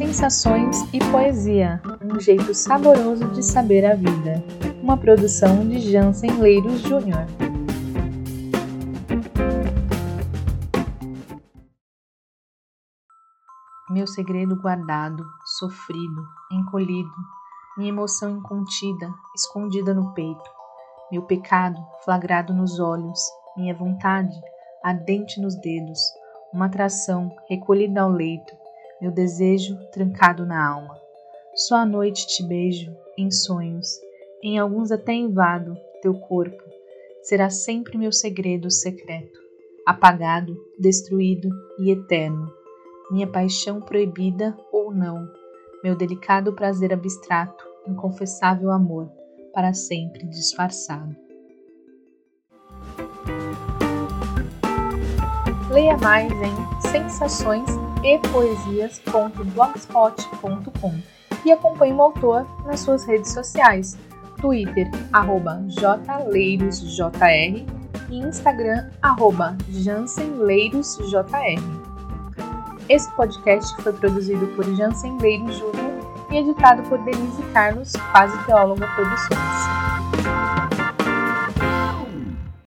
Sensações e Poesia, um jeito saboroso de saber a vida. Uma produção de Jansen Leiros Júnior. Meu segredo guardado, sofrido, encolhido, minha emoção incontida, escondida no peito, meu pecado flagrado nos olhos, minha vontade ardente nos dedos, uma atração recolhida ao leito, meu desejo trancado na alma. Só à noite te beijo, em sonhos, em alguns até invado teu corpo. Será sempre meu segredo secreto, apagado, destruído e eterno. Minha paixão proibida ou não, meu delicado prazer abstrato, inconfessável amor, para sempre disfarçado. Leia mais em sensações e poesias.blogspot.com e acompanhe o autor nas suas redes sociais, Twitter, arroba jleirosjr e Instagram, arroba jansenleirosjr. Esse podcast foi produzido por Jansen Leiros Júnior e editado por Denise Carlos, quase teóloga produções.